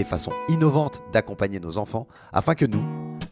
des façons innovantes d'accompagner nos enfants afin que nous,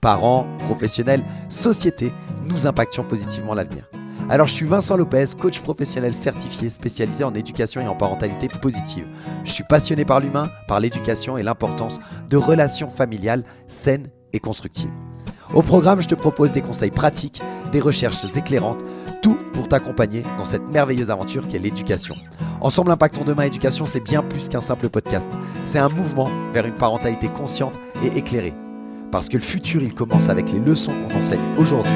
parents, professionnels, société, nous impactions positivement l'avenir. Alors je suis Vincent Lopez, coach professionnel certifié spécialisé en éducation et en parentalité positive. Je suis passionné par l'humain, par l'éducation et l'importance de relations familiales saines et constructives. Au programme, je te propose des conseils pratiques, des recherches éclairantes, tout pour t'accompagner dans cette merveilleuse aventure qu'est l'éducation. Ensemble Impactons Demain Éducation, c'est bien plus qu'un simple podcast. C'est un mouvement vers une parentalité consciente et éclairée. Parce que le futur, il commence avec les leçons qu'on enseigne aujourd'hui.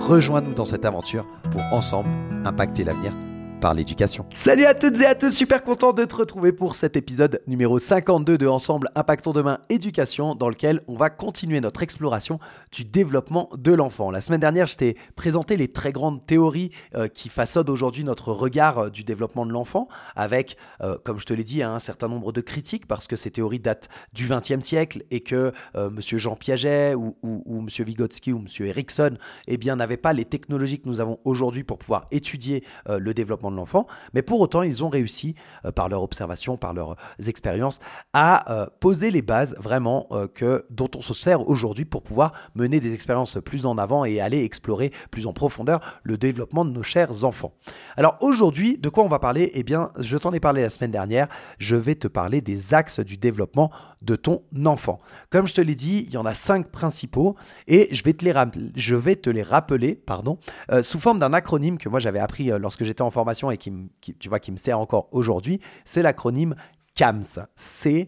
Rejoins-nous dans cette aventure pour ensemble impacter l'avenir par l'éducation. Salut à toutes et à tous, super content de te retrouver pour cet épisode numéro 52 de Ensemble Impactons Demain Éducation, dans lequel on va continuer notre exploration du développement de l'enfant. La semaine dernière, je t'ai présenté les très grandes théories euh, qui façonnent aujourd'hui notre regard euh, du développement de l'enfant, avec, euh, comme je te l'ai dit, un certain nombre de critiques, parce que ces théories datent du XXe siècle et que Monsieur Jean Piaget ou, ou, Monsieur Vygotsky ou Monsieur Erickson eh n'avaient pas les technologies que nous avons aujourd'hui pour pouvoir étudier le développement de l'enfant, mais pour autant, ils ont réussi, euh, par leur observation, par leurs expériences, à euh, poser les bases vraiment euh, que, dont on se sert aujourd'hui pour pouvoir mener des expériences plus en avant et aller explorer plus en profondeur le développement de nos chers enfants. Alors aujourd'hui, de quoi on va parler? Eh bien, je t'en ai parlé la semaine dernière, je vais te parler des axes du développement de ton enfant. Comme je te l'ai dit, il y en a cinq principaux et je vais te les, je vais te les rappeler pardon, sous forme d'un acronyme que moi j'avais appris lorsque j'étais en formation et qui, me sert encore aujourd'hui, c'est l'acronyme CAMS. C-A-M-S-E.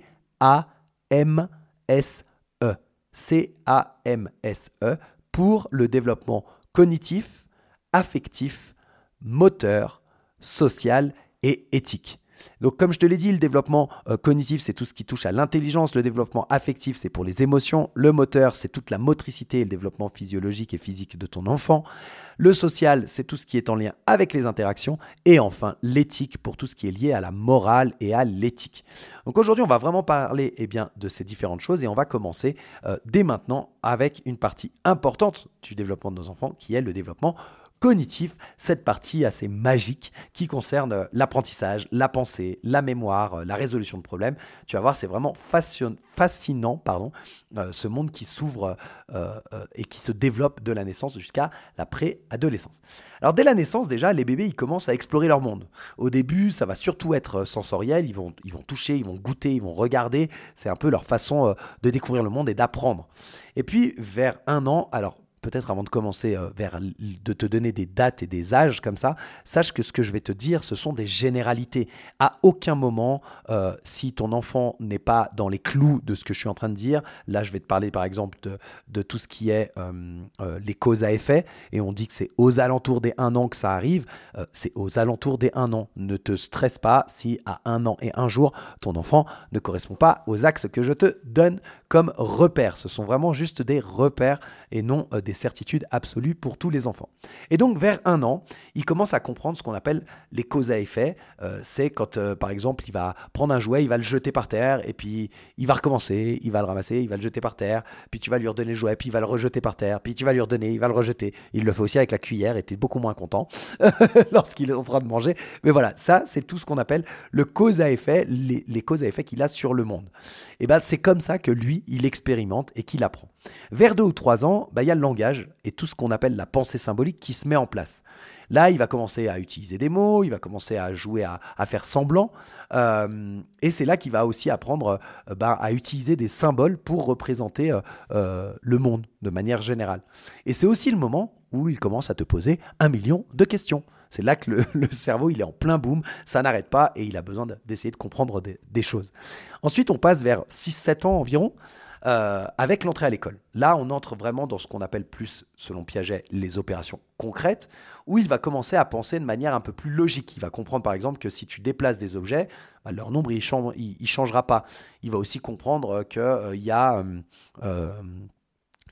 C-A-M-S-E pour le développement cognitif, affectif, moteur, social et éthique. Donc comme je te l'ai dit, le développement euh, cognitif, c'est tout ce qui touche à l'intelligence, le développement affectif, c'est pour les émotions, le moteur, c'est toute la motricité et le développement physiologique et physique de ton enfant, le social, c'est tout ce qui est en lien avec les interactions, et enfin l'éthique pour tout ce qui est lié à la morale et à l'éthique. Donc aujourd'hui, on va vraiment parler eh de ces différentes choses et on va commencer euh, dès maintenant avec une partie importante du développement de nos enfants qui est le développement cognitif, cette partie assez magique qui concerne l'apprentissage, la pensée, la mémoire, la résolution de problèmes. Tu vas voir, c'est vraiment fascinant, euh, ce monde qui s'ouvre euh, euh, et qui se développe de la naissance jusqu'à la préadolescence. Alors dès la naissance, déjà, les bébés, ils commencent à explorer leur monde. Au début, ça va surtout être sensoriel, ils vont, ils vont toucher, ils vont goûter, ils vont regarder, c'est un peu leur façon de découvrir le monde et d'apprendre. Et puis vers un an, alors peut-être avant de commencer euh, vers de te donner des dates et des âges comme ça, sache que ce que je vais te dire, ce sont des généralités. À aucun moment, euh, si ton enfant n'est pas dans les clous de ce que je suis en train de dire, là je vais te parler par exemple de, tout ce qui est euh, les causes à effet, et on dit que c'est aux alentours des un an que ça arrive, c'est aux alentours des un an. Ne te stresse pas si à un an et un jour, ton enfant ne correspond pas aux axes que je te donne comme repères. Ce sont vraiment juste des repères et non des certitudes absolues pour tous les enfants. Et donc vers un an, il commence à comprendre ce qu'on appelle les causes à effet. Euh, c'est quand, euh, par exemple, il va prendre un jouet, il va le jeter par terre, et puis il va recommencer, il va le ramasser, il va le jeter par terre, puis tu vas lui redonner le jouet, puis il va le rejeter par terre, puis tu vas lui redonner, il va le rejeter. Il le fait aussi avec la cuillère, et tu es beaucoup moins content lorsqu'il est en train de manger. Mais voilà, ça, c'est tout ce qu'on appelle le cause à effet, les, les causes à effet qu'il a sur le monde. Et ben c'est comme ça que lui, il expérimente et qu'il apprend. Vers deux ou trois ans, bah, il y a le langage et tout ce qu'on appelle la pensée symbolique qui se met en place. Là, il va commencer à utiliser des mots, il va commencer à jouer, à, faire semblant. Euh, et c'est là qu'il va aussi apprendre euh, bah, à utiliser des symboles pour représenter euh, le monde de manière générale. Et c'est aussi le moment où il commence à te poser un million de questions. C'est là que le, cerveau, il est en plein boom, ça n'arrête pas et il a besoin d'essayer de comprendre des, choses. Ensuite, on passe vers 6-7 ans environ. Euh, avec l'entrée à l'école. Là, on entre vraiment dans ce qu'on appelle plus, selon Piaget, les opérations concrètes, où il va commencer à penser de manière un peu plus logique. Il va comprendre par exemple que si tu déplaces des objets, bah, leur nombre, il ne changera pas. Il va aussi comprendre qu'il euh, y a... Euh,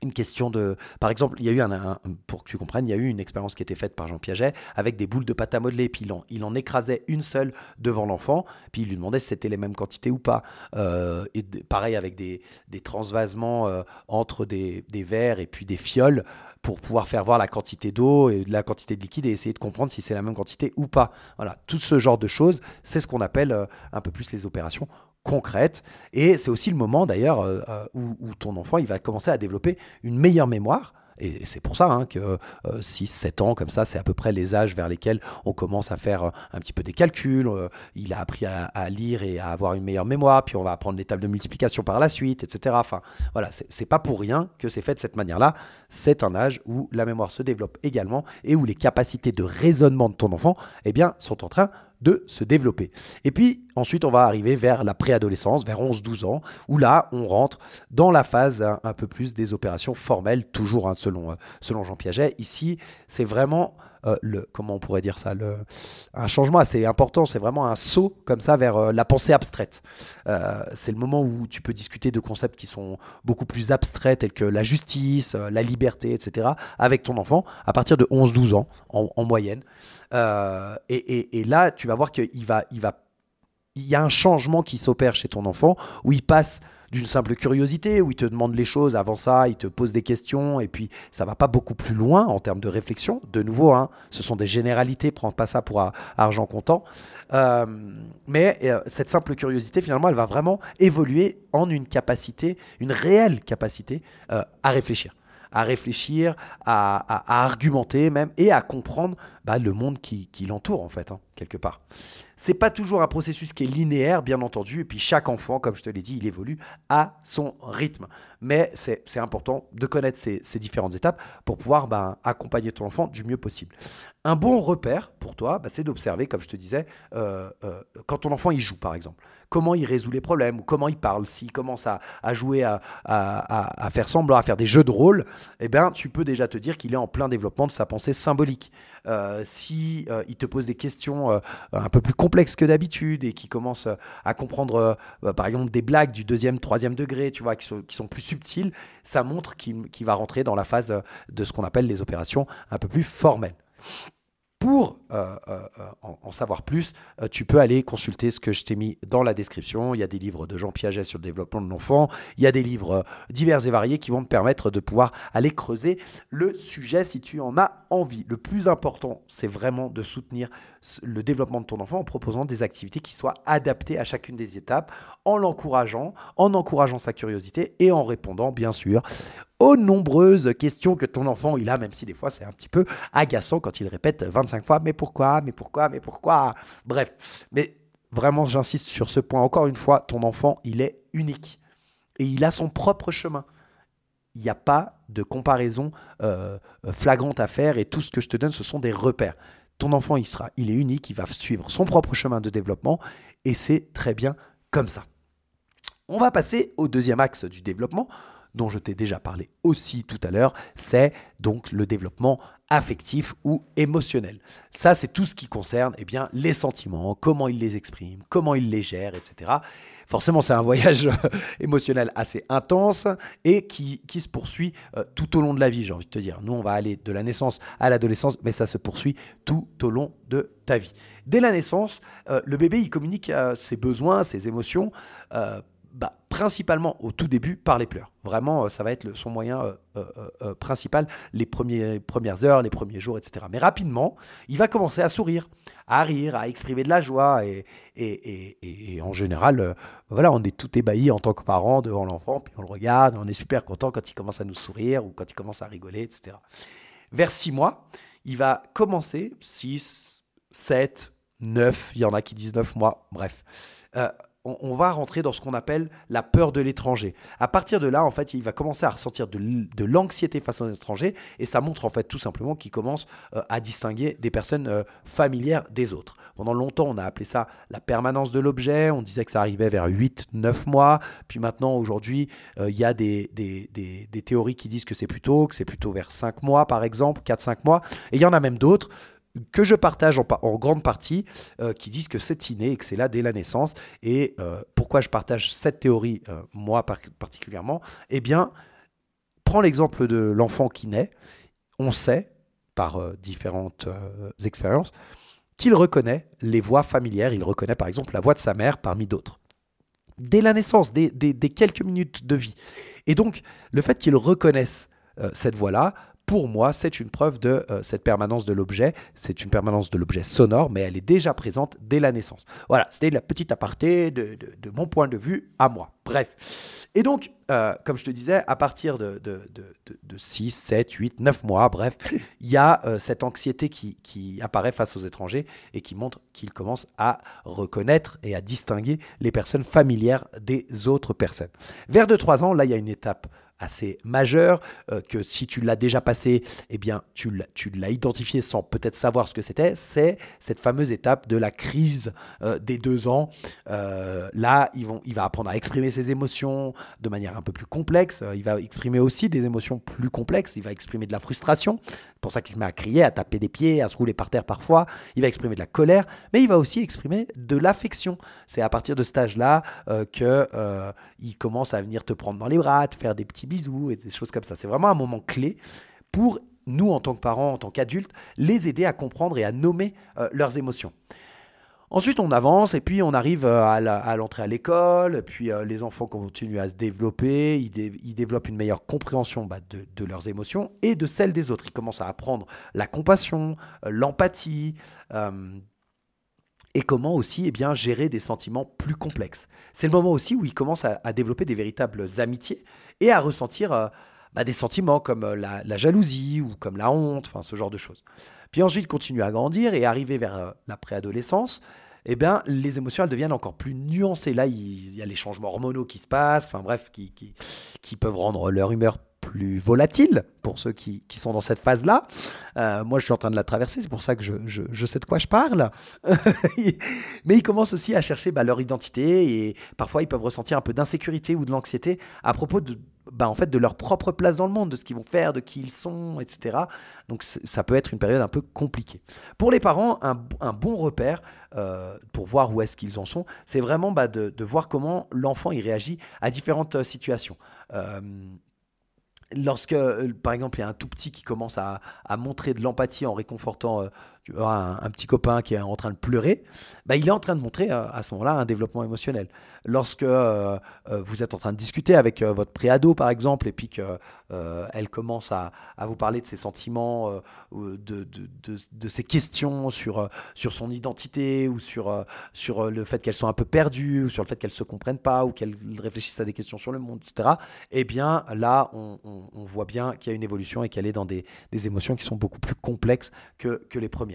une question de. Par exemple, il y a eu un, pour que tu comprennes, il y a eu une expérience qui été faite par Jean Piaget avec des boules de pâte à modeler. Puis il en, il en écrasait une seule devant l'enfant. Puis il lui demandait si c'était les mêmes quantités ou pas. Euh, et pareil avec des, des transvasements euh, entre des, des verres et puis des fioles pour pouvoir faire voir la quantité d'eau et la quantité de liquide et essayer de comprendre si c'est la même quantité ou pas. Voilà, tout ce genre de choses, c'est ce qu'on appelle euh, un peu plus les opérations concrètes. Et c'est aussi le moment d'ailleurs euh, euh, où, où, ton enfant il va commencer à développer une meilleure mémoire et c'est pour ça hein, que 6-7 euh, ans, comme ça, c'est à peu près les âges vers lesquels on commence à faire euh, un petit peu des calculs. Euh, il a appris à, lire et à avoir une meilleure mémoire, puis on va apprendre les tables de multiplication par la suite, etc. Enfin, voilà, c'est pas pour rien que c'est fait de cette manière-là. C'est un âge où la mémoire se développe également et où les capacités de raisonnement de ton enfant eh bien, sont en train de se développer. Et puis ensuite, on va arriver vers la préadolescence, vers 11-12 ans, où là, on rentre dans la phase un, peu plus des opérations formelles, toujours hein, selon, euh, selon Jean Piaget. Ici, c'est vraiment euh, le, comment on pourrait dire ça, le, un changement assez important. C'est vraiment un saut comme ça vers euh, la pensée abstraite. Euh, c'est le moment où tu peux discuter de concepts qui sont beaucoup plus abstraits, tels que la justice, la liberté, etc., avec ton enfant à partir de 11-12 ans en, moyenne. Et, et, là, tu vas voir qu'il va, il va, il y a un changement qui s'opère chez ton enfant où il passe d'une simple curiosité, où il te demande les choses, avant ça, il te pose des questions, et puis ça va pas beaucoup plus loin en termes de réflexion. De nouveau, hein, ce sont des généralités, prends pas ça pour argent comptant. Euh, mais euh, cette simple curiosité, finalement, elle va vraiment évoluer en une capacité, une réelle capacité euh, à réfléchir à réfléchir, à, argumenter même, et à comprendre bah, le monde qui, l'entoure en fait, hein, quelque part. C'est pas toujours un processus qui est linéaire, bien entendu, et puis chaque enfant, comme je te l'ai dit, il évolue à son rythme. Mais c'est important de connaître ces, différentes étapes pour pouvoir bah, accompagner ton enfant du mieux possible. Un bon repère pour toi, bah, c'est d'observer, comme je te disais, euh, euh, quand ton enfant il joue par exemple, comment il résout les problèmes ou comment il parle, s'il commence à, jouer, à, à, faire semblant, à faire des jeux de rôle, eh bien, tu peux déjà te dire qu'il est en plein développement de sa pensée symbolique. Euh, si il te pose des questions un peu plus complexes que d'habitude et qui commence à comprendre, par exemple, des blagues du deuxième, troisième degré, tu vois, qui sont, qui sont plus subtiles, ça montre qu'il va rentrer dans la phase de ce qu'on appelle les opérations un peu plus formelles. Pour euh, euh, en, savoir plus, euh, tu peux aller consulter ce que je t'ai mis dans la description. Il y a des livres de Jean Piaget sur le développement de l'enfant. Il y a des livres divers et variés qui vont te permettre de pouvoir aller creuser le sujet si tu en as envie. Le plus important, c'est vraiment de soutenir le développement de ton enfant en proposant des activités qui soient adaptées à chacune des étapes, en l'encourageant, en encourageant sa curiosité et en répondant, bien sûr, aux nombreuses questions que ton enfant il a, même si des fois c'est un petit peu agaçant quand il répète 25 fois mais pourquoi, mais pourquoi, mais pourquoi? Bref, mais vraiment j'insiste sur ce point encore une fois, ton enfant il est unique et il a son propre chemin. Il n'y a pas de comparaison euh, flagrante à faire et tout ce que je te donne ce sont des repères. Ton enfant il sera, il est unique, il va suivre son propre chemin de développement et c'est très bien comme ça. On va passer au deuxième axe du développement dont je t'ai déjà parlé aussi tout à l'heure, c'est donc le développement affectif ou émotionnel. Ça, c'est tout ce qui concerne eh bien, les sentiments, comment il les exprime, comment il les gère, etc. Forcément, c'est un voyage émotionnel assez intense et qui, qui se poursuit euh, tout au long de la vie, j'ai envie de te dire. Nous, on va aller de la naissance à l'adolescence, mais ça se poursuit tout au long de ta vie. Dès la naissance, euh, le bébé, il communique euh, ses besoins, ses émotions principalement au tout début par les pleurs. Vraiment, euh, ça va être son moyen euh, euh, principal les premières heures, les premiers jours, etc. Mais rapidement, il va commencer à sourire, à rire, à exprimer de la joie. Et, et, en général, voilà, on est tout ébahi en tant que parent devant l'enfant, puis on le regarde, on est super content quand il commence à nous sourire ou quand il commence à rigoler, etc. Vers six mois, il va commencer, 6, 7, 9, il y en a qui disent 9 mois, bref on, va rentrer dans ce qu'on appelle la peur de l'étranger. À partir de là, en fait, il va commencer à ressentir de, l'anxiété face aux étrangers et ça montre en fait tout simplement qu'il commence euh, à distinguer des personnes euh, familières des autres. Pendant longtemps, on a appelé ça la permanence de l'objet, on disait que ça arrivait vers 8-9 mois, puis maintenant, aujourd'hui, euh, il y a des, des, théories qui disent que c'est plutôt, que c'est plutôt vers 5 mois par exemple, 4-5 mois, et il y en a même d'autres que je partage en, grande partie, euh, qui disent que c'est inné et que c'est là dès la naissance. Et euh, pourquoi je partage cette théorie, euh, moi particulièrement? Eh bien, prends l'exemple de l'enfant qui naît, on sait, par différentes expériences, qu'il reconnaît les voix familières, il reconnaît par exemple la voix de sa mère parmi d'autres. Dès la naissance, dès, quelques minutes de vie. Et donc, le fait qu'il reconnaisse cette voix-là pour moi, c'est une preuve de euh, cette permanence de l'objet. C'est une permanence de l'objet sonore, mais elle est déjà présente dès la naissance. Voilà, c'était la petite aparté de, mon point de vue à moi. Bref. Et donc, euh, comme je te disais, à partir de, de, 6, 7, 8, 9 mois, bref, il y a euh, cette anxiété qui, qui, apparaît face aux étrangers et qui montre qu'il commence à reconnaître et à distinguer les personnes familières des autres personnes. Vers de 3 ans, là, il y a une étape assez majeur, euh, que si tu l'as déjà passé, eh bien, tu l'as identifié sans peut-être savoir ce que c'était, c'est cette fameuse étape de la crise euh, des deux ans. Euh, là, il va apprendre à exprimer ses émotions de manière un peu plus complexe, il va exprimer aussi des émotions plus complexes, il va exprimer de la frustration, pour ça qu'il se met à crier, à taper des pieds, à se rouler par terre parfois. Il va exprimer de la colère, mais il va aussi exprimer de l'affection. C'est à partir de cet âge-là euh, qu'il euh, commence à venir te prendre dans les bras, te faire des petits bisous et des choses comme ça. C'est vraiment un moment clé pour nous, en tant que parents, en tant qu'adultes, les aider à comprendre et à nommer euh, leurs émotions. Ensuite, on avance et puis on arrive euh, à l'entrée à l'école. Puis euh, les enfants continuent à se développer. Ils, développent une meilleure compréhension bah, de, leurs émotions et de celles des autres. Ils commencent à apprendre la compassion, euh, l'empathie. et comment aussi eh bien, gérer des sentiments plus complexes. C'est le moment aussi où ils commencent à, développer des véritables amitiés et à ressentir bah, des sentiments comme la, la, jalousie ou comme la honte, enfin ce genre de choses. Puis ensuite, continuer à grandir et arriver vers euh, la préadolescence, eh bien, les émotions, elles deviennent encore plus nuancées. Là, il y a les changements hormonaux qui se passent, enfin bref, qui, peuvent rendre leur humeur plus volatile pour ceux qui, sont dans cette phase-là. Euh, moi, je suis en train de la traverser, c'est pour ça que je, sais de quoi je parle. Mais ils commencent aussi à chercher bah, leur identité et parfois ils peuvent ressentir un peu d'insécurité ou de l'anxiété à propos de, bah, en fait, de leur propre place dans le monde, de ce qu'ils vont faire, de qui ils sont, etc. Donc ça peut être une période un peu compliquée. Pour les parents, un, bon repère euh, pour voir où est-ce qu'ils en sont, c'est vraiment bah, de, voir comment l'enfant il réagit à différentes euh, situations. Euh, lorsque, par exemple, il y a un tout petit qui commence à, montrer de l'empathie en réconfortant un, petit copain qui est en train de pleurer, bah, il est en train de montrer à ce moment-là un développement émotionnel lorsque euh, euh, vous êtes en train de discuter avec euh, votre préado, par exemple, et puis qu'elle commence à, vous parler de ses sentiments, de, de, ses questions sur, sur son identité, ou sur, sur le fait qu'elle soit un peu perdue, ou sur le fait qu'elle ne se comprenne pas, ou qu'elle réfléchisse à des questions sur le monde, etc., eh bien, là, on, voit bien qu'il y a une évolution et qu'elle est dans des, émotions qui sont beaucoup plus complexes que, que les premières.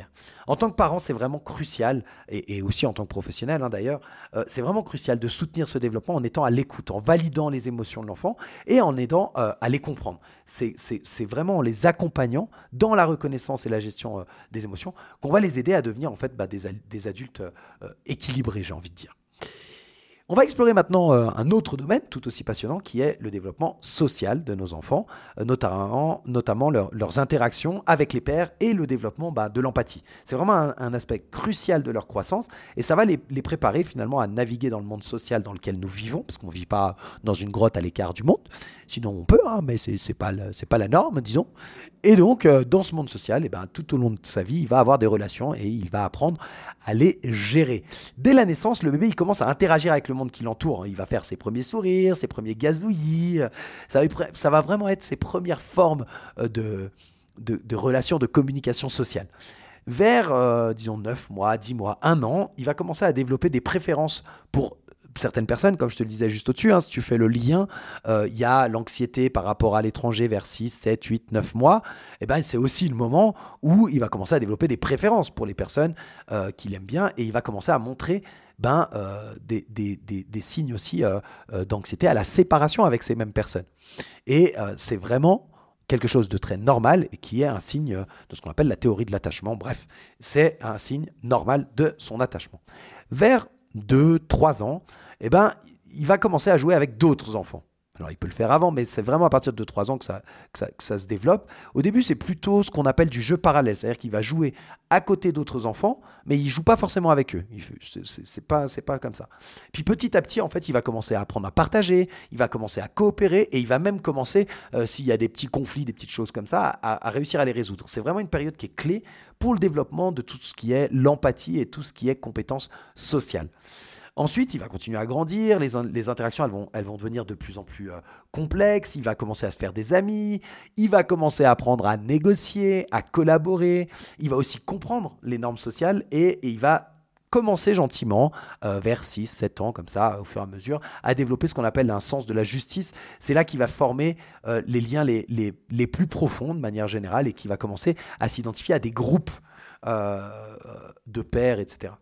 En tant que parent, c'est vraiment crucial, et, aussi en tant que professionnel, hein, d'ailleurs, c'est vraiment crucial de soutenir ce développement en étant à l'écoute, en validant les émotions de l'enfant et en aidant euh, à les comprendre. C'est vraiment en les accompagnant dans la reconnaissance et la gestion euh, des émotions qu'on va les aider à devenir en fait bah, des, des, adultes euh, équilibrés, j'ai envie de dire. On va explorer maintenant euh, un autre domaine tout aussi passionnant qui est le développement social de nos enfants, euh, notamment, leurs interactions avec les pères et le développement bah, de l'empathie. C'est vraiment un, aspect crucial de leur croissance et ça va les, préparer finalement à naviguer dans le monde social dans lequel nous vivons, parce qu'on ne vit pas dans une grotte à l'écart du monde, sinon on peut, hein, mais ce n'est pas, pas la norme, disons. Et donc, euh, dans ce monde social, et eh ben, tout au long de sa vie, il va avoir des relations et il va apprendre à les gérer. Dès la naissance, le bébé, il commence à interagir avec le monde qui l'entoure. Il va faire ses premiers sourires, ses premiers gazouillis. Ça va, ça va vraiment être ses premières formes euh, de, relations, de communication sociale. Vers, euh, disons, 9 mois, 10 mois, 1 an, il va commencer à développer des préférences pour certaines personnes, comme je te le disais juste au-dessus, hein, si tu fais le lien, euh, il y a l'anxiété par rapport à l'étranger vers 6, 7, 8, 9 mois, et eh ben, c'est aussi le moment où il va commencer à développer des préférences pour les personnes euh, qu'il aime bien et il va commencer à montrer ben, euh, des, des, des, signes aussi d'anxiété à la séparation avec ces mêmes personnes. Et c'est vraiment quelque chose de très normal et qui est un signe de ce qu'on appelle la théorie de l'attachement. Bref, c'est un signe normal de son attachement. Vers 2, 3 ans, eh ben, il va commencer à jouer avec d'autres enfants. Alors il peut le faire avant, mais c'est vraiment à partir de 3 ans que ça, se développe. Au début, c'est plutôt ce qu'on appelle du jeu parallèle, c'est-à-dire qu'il va jouer à côté d'autres enfants, mais il joue pas forcément avec eux. C'est pas, pas comme ça. Puis petit à petit, en fait, il va commencer à apprendre à partager, il va commencer à coopérer, et il va même commencer, euh, s'il y a des petits conflits, des petites choses comme ça, à, à réussir à les résoudre. C'est vraiment une période qui est clé pour le développement de tout ce qui est l'empathie et tout ce qui est compétences sociales. Ensuite, il va continuer à grandir, les, interactions elles vont, devenir de plus en plus euh, complexes, il va commencer à se faire des amis, il va commencer à apprendre à négocier, à collaborer, il va aussi comprendre les normes sociales et, il va commencer gentiment, euh, vers 6, 7 ans, comme ça, au fur et à mesure, à développer ce qu'on appelle un sens de la justice. C'est là qu'il va former euh, les liens les, plus profonds de manière générale et qui va commencer à s'identifier à des groupes de pères, etc.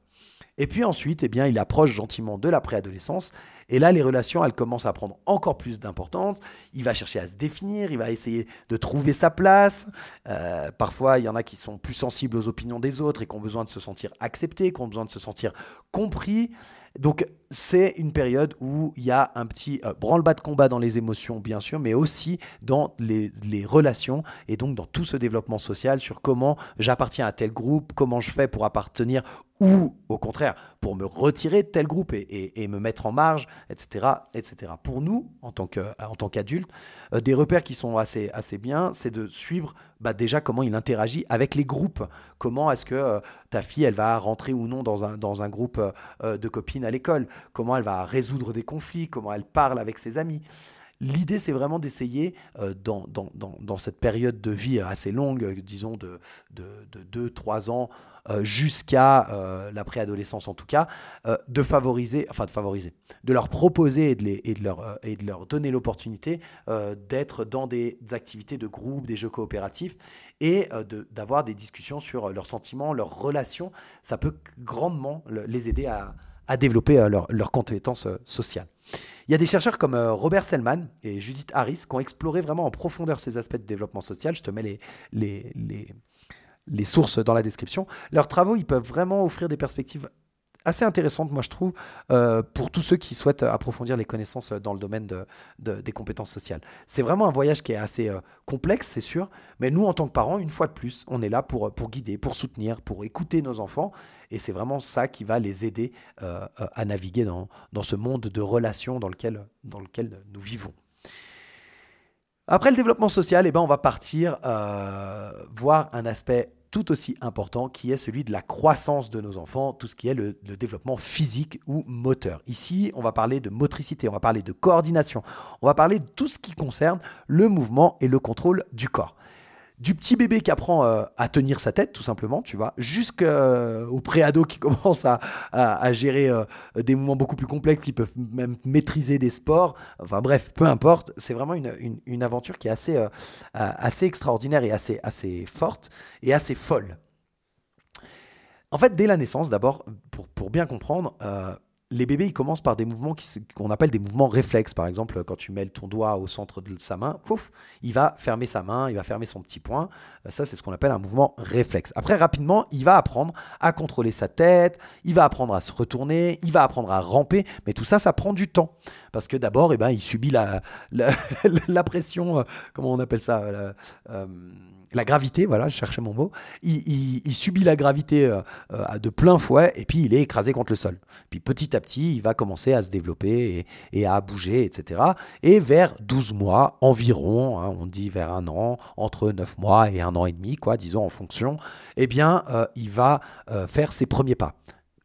Et puis ensuite, eh bien, il approche gentiment de la préadolescence. Et là, les relations, elles commencent à prendre encore plus d'importance. Il va chercher à se définir, il va essayer de trouver sa place. Euh, parfois, il y en a qui sont plus sensibles aux opinions des autres et qui ont besoin de se sentir acceptés, qui ont besoin de se sentir compris. Donc c'est une période où il y a un petit euh, branle-bas de combat dans les émotions, bien sûr, mais aussi dans les, relations et donc dans tout ce développement social sur comment j'appartiens à tel groupe, comment je fais pour appartenir ou au contraire pour me retirer de tel groupe et, me mettre en marge, etc., etc. Pour nous, en tant qu'adultes, euh, des repères qui sont assez, assez bien, c'est de suivre bah, déjà comment il interagit avec les groupes. Comment est-ce que euh, ta fille, elle va rentrer ou non dans un, dans un groupe de copines à l'école comment elle va résoudre des conflits, comment elle parle avec ses amis. L'idée, c'est vraiment d'essayer, euh, dans, dans, cette période de vie assez longue, disons de, de, 2-3 ans, euh, jusqu'à euh, la préadolescence en tout cas, de favoriser, enfin de favoriser, de leur proposer et de, les, et de, leur, et de leur donner l'opportunité d'être dans des, activités de groupe, des jeux coopératifs, et d'avoir des discussions sur leurs sentiments, leurs relations. Ça peut grandement les aider à à développer euh, leurs compétences euh, sociales. Il y a des chercheurs comme euh, Robert Selman et Judith Harris qui ont exploré vraiment en profondeur ces aspects de développement social. Je te mets les, les, sources dans la description. Leurs travaux, ils peuvent vraiment offrir des perspectives assez intéressante, moi je trouve, euh, pour tous ceux qui souhaitent approfondir les connaissances dans le domaine de, des compétences sociales. C'est vraiment un voyage qui est assez euh, complexe, c'est sûr, mais nous, en tant que parents, une fois de plus, on est là pour, guider, pour soutenir, pour écouter nos enfants, et c'est vraiment ça qui va les aider euh, à naviguer dans, ce monde de relations dans lequel, dans lequel nous vivons. Après le développement social, eh ben, on va partir voir un aspect tout aussi important qui est celui de la croissance de nos enfants, tout ce qui est le, développement physique ou moteur. Ici, on va parler de motricité, on va parler de coordination, on va parler de tout ce qui concerne le mouvement et le contrôle du corps du petit bébé qui apprend euh, à tenir sa tête, tout simplement, tu vois, jusqu'au préado qui commence à, gérer euh, des mouvements beaucoup plus complexes, qui peuvent même maîtriser des sports. Enfin bref, peu importe, c'est vraiment une, aventure qui est assez, euh, assez extraordinaire et assez, assez forte et assez folle. En fait, dès la naissance, d'abord, pour, pour, bien comprendre, les bébés, ils commencent par des mouvements qu'on appelle des mouvements réflexes. Par exemple, quand tu mets ton doigt au centre de sa main, pouf, il va fermer sa main, il va fermer son petit poing. Euh, ça, c'est ce qu'on appelle un mouvement réflexe. Après, rapidement, il va apprendre à contrôler sa tête, il va apprendre à se retourner, il va apprendre à ramper. Mais tout ça, ça prend du temps. Parce que d'abord, eh ben, il subit la, la, pression, euh, comment on appelle ça euh, la gravité, voilà, je cherchais mon mot, il, subit la gravité euh, euh, de plein fouet et puis il est écrasé contre le sol. Puis petit à petit, il va commencer à se développer et, à bouger, etc. Et vers 12 mois environ, hein, on dit vers un an, entre 9 mois et un an et demi, quoi, disons en fonction, eh bien, euh, il va faire ses premiers pas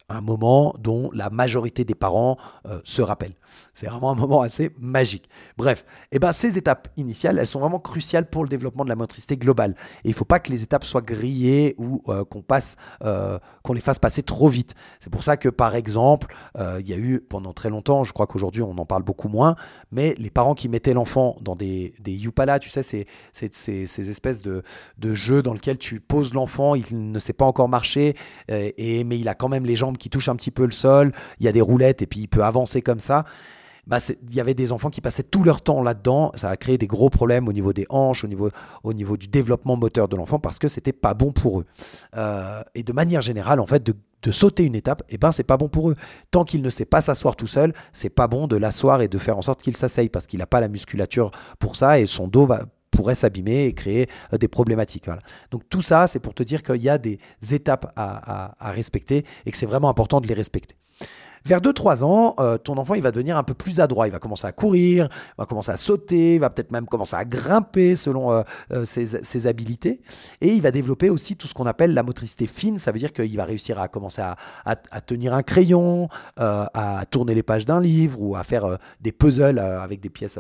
un moment dont la majorité des parents euh, se rappellent. C'est vraiment un moment assez magique. Bref, eh ben, ces étapes initiales, elles sont vraiment cruciales pour le développement de la motricité globale. Et il ne faut pas que les étapes soient grillées ou euh, qu'on passe, euh, qu'on les fasse passer trop vite. C'est pour ça que, par exemple, il y a eu pendant très longtemps, je crois qu'aujourd'hui on en parle beaucoup moins, mais les parents qui mettaient l'enfant dans des, des Yupala, tu sais, ces, ces, espèces de, de, jeux dans lesquels tu poses l'enfant, il ne sait pas encore marcher, et, mais il a quand même les jambes qui touche un petit peu le sol, il y a des roulettes et puis il peut avancer comme ça. bah, il y avait des enfants qui passaient tout leur temps là-dedans. Ça a créé des gros problèmes au niveau des hanches, au niveau, au niveau du développement moteur de l'enfant parce que c'était pas bon pour eux. Euh, et de manière générale, en fait, de, sauter une étape, eh ben c'est pas bon pour eux. Tant qu'il ne sait pas s'asseoir tout seul, c'est pas bon de l'asseoir et de faire en sorte qu'il s'asseye parce qu'il n'a pas la musculature pour ça et son dos va, pourrait s'abîmer et créer euh, des problématiques. Donc tout ça, c'est pour te dire qu'il y a des étapes à respecter et que c'est vraiment important de les respecter. Vers 2-3 ans, euh, ton enfant il va devenir un peu plus adroit. Il va commencer à courir, va commencer à sauter, va peut-être même commencer à grimper selon euh, euh, ses, habilités. Et il va développer aussi tout ce qu'on appelle la motricité fine. Ça veut dire qu'il va réussir à commencer à, tenir un crayon, à tourner les pages d'un livre ou à faire des puzzles avec des pièces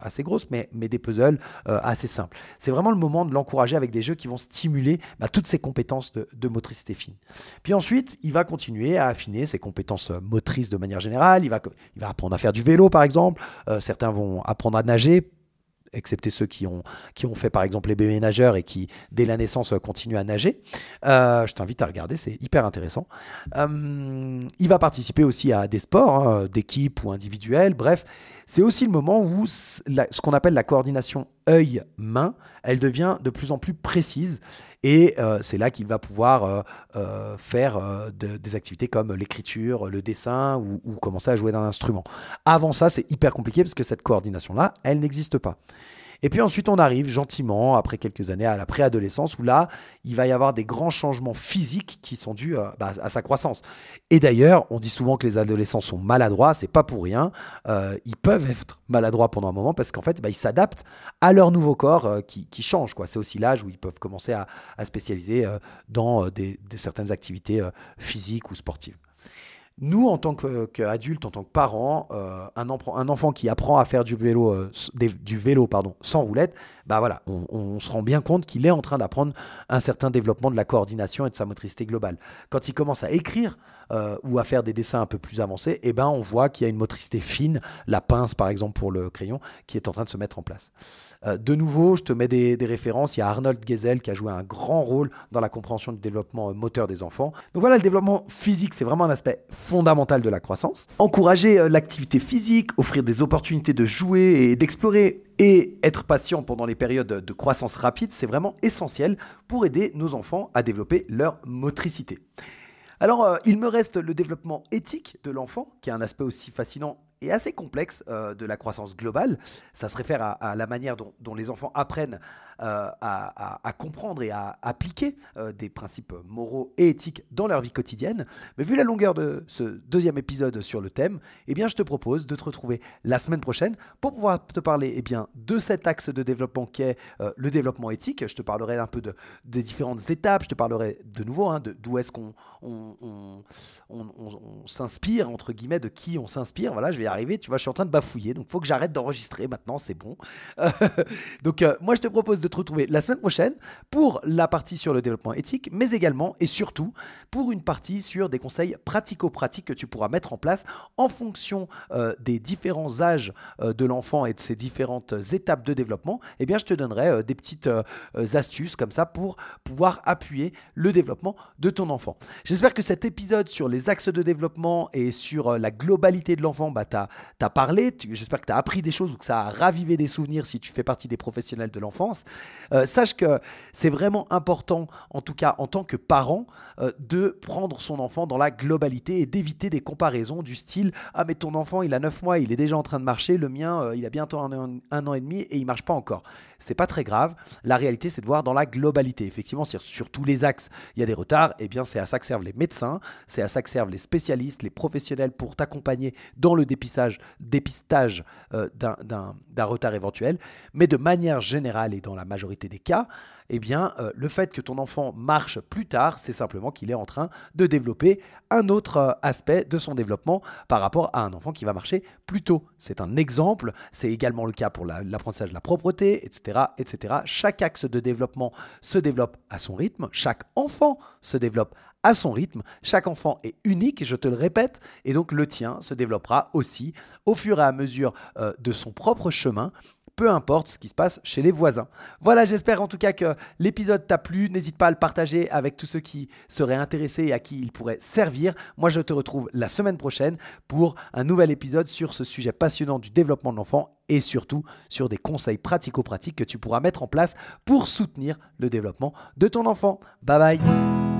assez grosses, mais, des puzzles assez simples. C'est vraiment le moment de l'encourager avec des jeux qui vont stimuler bah, toutes ses compétences de, de, motricité fine. Puis ensuite, il va continuer à affiner ses compétences motrice de manière générale. Il va, il va apprendre à faire du vélo, par exemple. Euh, certains vont apprendre à nager excepté ceux qui ont, qui ont fait par exemple les bébés nageurs et qui, dès la naissance, continuent à nager. Euh, je t'invite à regarder, c'est hyper intéressant. Euh, il va participer aussi à des sports, hein, d'équipe ou individuels, bref. C'est aussi le moment où ce qu'on appelle la coordination œil-main, elle devient de plus en plus précise. Et euh, c'est là qu'il va pouvoir euh, euh, faire des activités comme l'écriture, le dessin ou, ou commencer à jouer d'un instrument. Avant ça, c'est hyper compliqué parce que cette coordination-là, elle n'existe pas. Et puis ensuite, on arrive gentiment, après quelques années, à la préadolescence, où là, il va y avoir des grands changements physiques qui sont dus euh, bah, à sa croissance. Et d'ailleurs, on dit souvent que les adolescents sont maladroits, c'est pas pour rien. Euh, ils peuvent être maladroits pendant un moment parce qu'en fait, bah, ils s'adaptent à leur nouveau corps euh, qui, change. C'est aussi l'âge où ils peuvent commencer à, spécialiser dans certaines activités physiques ou sportives. Nous, en tant qu'adultes, en tant que parents, euh, un, enfant qui apprend à faire du vélo, euh, du vélo pardon, sans roulette, bah voilà, on, se rend bien compte qu'il est en train d'apprendre un certain développement de la coordination et de sa motricité globale. Quand il commence à écrire euh, ou à faire des dessins un peu plus avancés, eh ben on voit qu'il y a une motricité fine, la pince par exemple pour le crayon, qui est en train de se mettre en place. Euh, de nouveau, je te mets des, références. Il y a Arnold Gesell qui a joué un grand rôle dans la compréhension du développement euh, moteur des enfants. Donc voilà, le développement physique, c'est vraiment un aspect fondamental de la croissance. Encourager l'activité physique, offrir des opportunités de jouer et d'explorer et être patient pendant les périodes de croissance rapide, c'est vraiment essentiel pour aider nos enfants à développer leur motricité. Alors, euh, il me reste le développement éthique de l'enfant, qui est un aspect aussi fascinant et assez complexe euh, de la croissance globale. Ça se réfère à, la manière dont, les enfants apprennent euh, à, comprendre et à appliquer euh, des principes moraux et éthiques dans leur vie quotidienne. Mais vu la longueur de ce deuxième épisode sur le thème, eh bien, je te propose de te retrouver la semaine prochaine pour pouvoir te parler eh bien, de cet axe de développement qui est le développement éthique. Je te parlerai un peu de, des différentes étapes. Je te parlerai de nouveau hein, d'où est-ce qu'on on, s'inspire, entre guillemets, de qui on s'inspire. Voilà, je vais arriver, tu vois, je suis en train de bafouiller, donc il faut que j'arrête d'enregistrer maintenant, c'est bon. donc euh, moi je te propose de te retrouver la semaine prochaine pour la partie sur le développement éthique, mais également et surtout pour une partie sur des conseils pratico-pratiques que tu pourras mettre en place en fonction euh, des différents âges euh, de l'enfant et de ses différentes étapes de développement. Eh bien, je te donnerai des petites astuces comme ça pour pouvoir appuyer le développement de ton enfant. J'espère que cet épisode sur les axes de développement et sur la globalité de l'enfant bah, tu as, parlé, j'espère que tu as appris des choses ou que ça a ravivé des souvenirs si tu fais partie des professionnels de l'enfance. Euh, sache que c'est vraiment important, en tout cas en tant que parent, euh, de prendre son enfant dans la globalité et d'éviter des comparaisons du style Ah, mais ton enfant, il a 9 mois, il est déjà en train de marcher, le mien, euh, il a bientôt un, un, an et demi et il marche pas encore. C'est pas très grave. La réalité, c'est de voir dans la globalité. Effectivement, sur tous les axes, il y a des retards, et eh bien, c'est à ça que servent les médecins, c'est à ça que servent les spécialistes, les professionnels pour t'accompagner dans le dépistage, dépistage euh, d'un retard éventuel. Mais de manière générale et dans la majorité des cas, eh bien, euh, le fait que ton enfant marche plus tard, c'est simplement qu'il est en train de développer un autre euh, aspect de son développement par rapport à un enfant qui va marcher plus tôt. C'est un exemple, c'est également le cas pour l'apprentissage de la propreté, etc., etc. Chaque axe de développement se développe à son rythme, chaque enfant se développe à son rythme. Chaque enfant est unique, je te le répète, et donc le tien se développera aussi au fur et à mesure euh, de son propre chemin peu importe ce qui se passe chez les voisins. Voilà, j'espère en tout cas que l'épisode t'a plu. N'hésite pas à le partager avec tous ceux qui seraient intéressés et à qui il pourrait servir. Moi, je te retrouve la semaine prochaine pour un nouvel épisode sur ce sujet passionnant du développement de l'enfant et surtout sur des conseils pratico-pratiques que tu pourras mettre en place pour soutenir le développement de ton enfant. Bye bye